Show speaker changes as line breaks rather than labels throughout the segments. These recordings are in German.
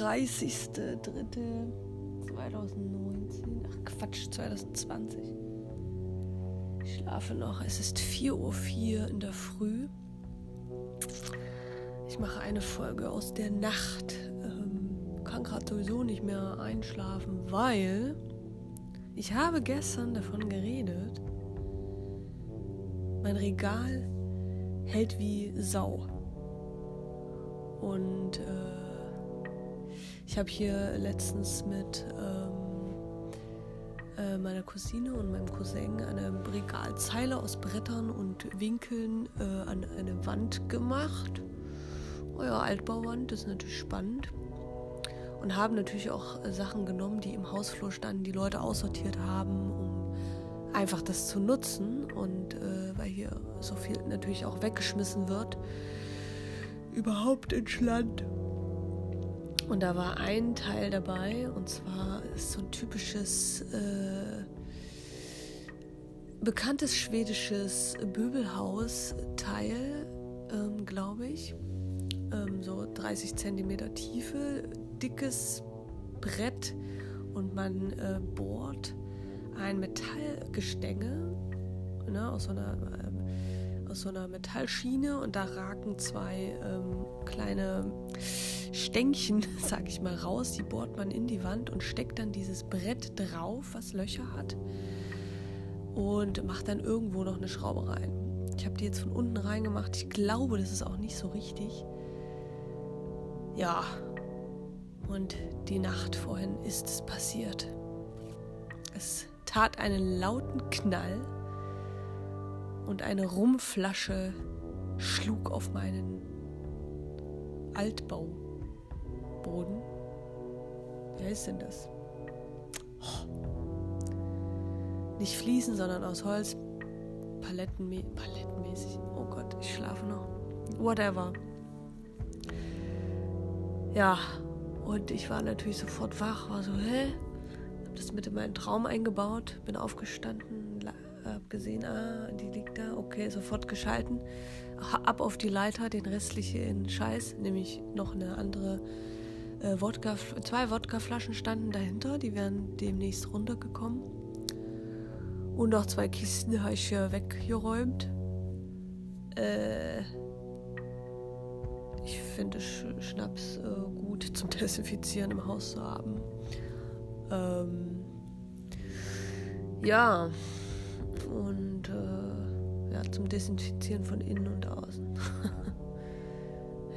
30.03.2019. Ach Quatsch, 2020. Ich schlafe noch. Es ist 4.04 Uhr in der Früh. Ich mache eine Folge aus der Nacht. Ähm, kann gerade sowieso nicht mehr einschlafen, weil ich habe gestern davon geredet. Mein Regal hält wie Sau. Und äh, ich habe hier letztens mit ähm, äh, meiner Cousine und meinem Cousin eine Regalzeile aus Brettern und Winkeln äh, an eine Wand gemacht. Oh ja, Altbauwand, das ist natürlich spannend. Und haben natürlich auch Sachen genommen, die im Hausflur standen, die Leute aussortiert haben, um einfach das zu nutzen. Und äh, weil hier so viel natürlich auch weggeschmissen wird, überhaupt ins Land. Und da war ein Teil dabei, und zwar ist so ein typisches, äh, bekanntes schwedisches Möbelhaus-Teil, ähm, glaube ich. Ähm, so 30 Zentimeter Tiefe, dickes Brett und man äh, bohrt ein Metallgestänge ne, aus so einer ähm, aus so einer Metallschiene und da ragen zwei ähm, kleine Stängchen, sag ich mal, raus. Die bohrt man in die Wand und steckt dann dieses Brett drauf, was Löcher hat und macht dann irgendwo noch eine Schraube rein. Ich habe die jetzt von unten reingemacht. Ich glaube, das ist auch nicht so richtig. Ja, und die Nacht vorhin ist es passiert. Es tat einen lauten Knall und eine Rumflasche schlug auf meinen Altbauboden. Wer ist denn das? Oh. Nicht Fliesen, sondern aus Holz. Palettenmä palettenmäßig. Oh Gott, ich schlafe noch. Whatever. Ja, und ich war natürlich sofort wach, war so, hä? Hab das mit in meinen Traum eingebaut, bin aufgestanden, hab gesehen, ah, die liegt da, okay, sofort geschalten. Ab auf die Leiter, den restliche in Scheiß, nämlich noch eine andere äh, Wodka, zwei Wodkaflaschen standen dahinter, die wären demnächst runtergekommen. Und auch zwei Kisten habe ich hier weggeräumt. Äh, ich finde Sch Schnaps äh, gut zum Desinfizieren im Haus zu haben. Ähm, äh, ja, zum Desinfizieren von innen und außen.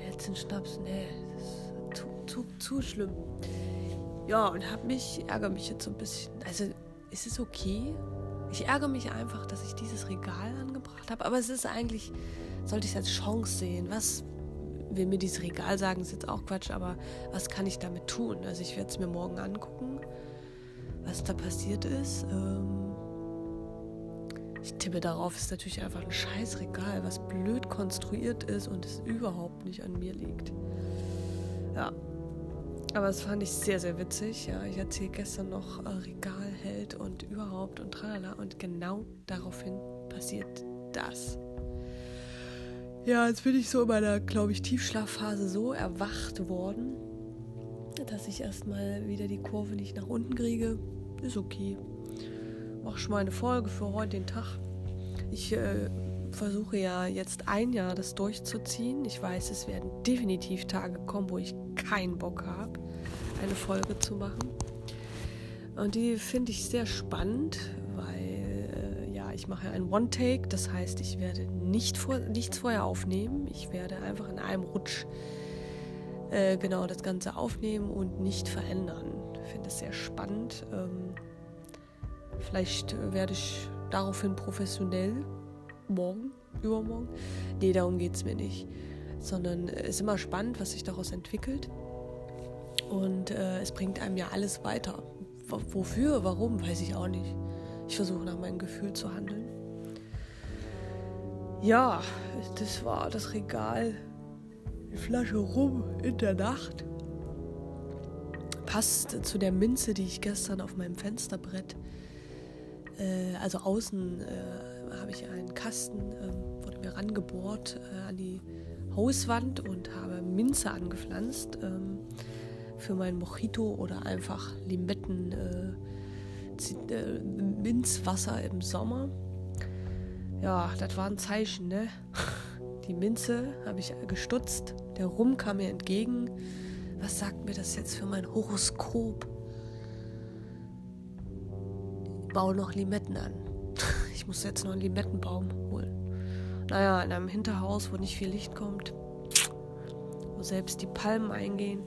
Jetzt ein Schnaps, nee, das ist zu, zu, zu schlimm. Ja, und hab mich, ärgere mich jetzt so ein bisschen. Also, ist es okay? Ich ärgere mich einfach, dass ich dieses Regal angebracht habe, aber es ist eigentlich, sollte ich es als Chance sehen. Was will mir dieses Regal sagen, ist jetzt auch Quatsch, aber was kann ich damit tun? Also ich werde es mir morgen angucken, was da passiert ist. Ähm, ich tippe darauf, ist natürlich einfach ein Scheißregal, was blöd konstruiert ist und es überhaupt nicht an mir liegt. Ja. Aber das fand ich sehr, sehr witzig. Ja, ich erzähle gestern noch äh, Regalheld und überhaupt und tralala. Und genau daraufhin passiert das. Ja, jetzt bin ich so in meiner, glaube ich, Tiefschlafphase so erwacht worden, dass ich erstmal wieder die Kurve nicht nach unten kriege. Ist okay mache schon mal eine Folge für heute den Tag. Ich äh, versuche ja jetzt ein Jahr das durchzuziehen. Ich weiß, es werden definitiv Tage kommen, wo ich keinen Bock habe, eine Folge zu machen. Und die finde ich sehr spannend, weil äh, ja, ich mache ein One-Take. Das heißt, ich werde nicht vor, nichts vorher aufnehmen. Ich werde einfach in einem Rutsch äh, genau das Ganze aufnehmen und nicht verändern. Ich finde es sehr spannend. Ähm, Vielleicht werde ich daraufhin professionell. Morgen, übermorgen. Nee, darum geht es mir nicht. Sondern es ist immer spannend, was sich daraus entwickelt. Und äh, es bringt einem ja alles weiter. W wofür, warum, weiß ich auch nicht. Ich versuche nach meinem Gefühl zu handeln. Ja, das war das Regal. Die Flasche rum in der Nacht. Passt zu der Minze, die ich gestern auf meinem Fensterbrett äh, also außen äh, habe ich einen Kasten, äh, wurde mir rangebohrt äh, an die Hauswand und habe Minze angepflanzt. Ähm, für mein Mojito oder einfach Limetten, äh, äh, Minzwasser im Sommer. Ja, das war ein Zeichen, ne? Die Minze habe ich gestutzt, der Rum kam mir entgegen. Was sagt mir das jetzt für mein Horoskop? Baue noch Limetten an. Ich muss jetzt noch einen Limettenbaum holen. Naja, in einem Hinterhaus, wo nicht viel Licht kommt, wo selbst die Palmen eingehen.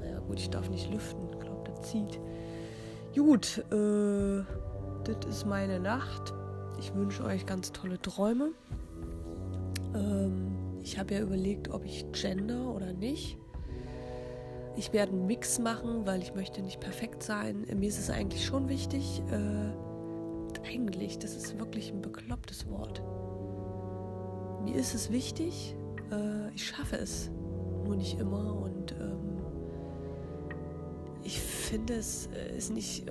Naja, gut, ich darf nicht lüften. Ich glaube, das zieht. Gut, äh, das ist meine Nacht. Ich wünsche euch ganz tolle Träume. Ähm, ich habe ja überlegt, ob ich gender oder nicht. Ich werde einen Mix machen, weil ich möchte nicht perfekt sein. Mir ist es eigentlich schon wichtig. Äh, eigentlich, das ist wirklich ein beklopptes Wort. Mir ist es wichtig. Äh, ich schaffe es, nur nicht immer. Und ähm, ich finde, es ist nicht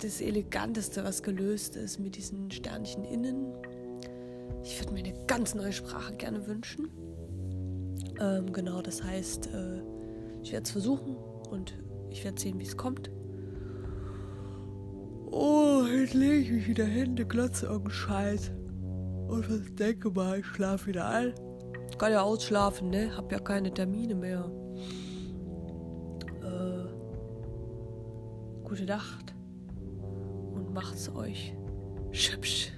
das Eleganteste, was gelöst ist mit diesen Sternchen innen. Ich würde mir eine ganz neue Sprache gerne wünschen. Ähm, genau, das heißt, äh, ich werde es versuchen und ich werde sehen, wie es kommt. Oh, jetzt lege ich mich wieder hin, die Glotze irgendein Scheiß. Und denke mal, ich schlafe wieder ein. Ich kann ja ausschlafen, ne? Hab ja keine Termine mehr. Äh, gute Nacht und macht's euch schübsch.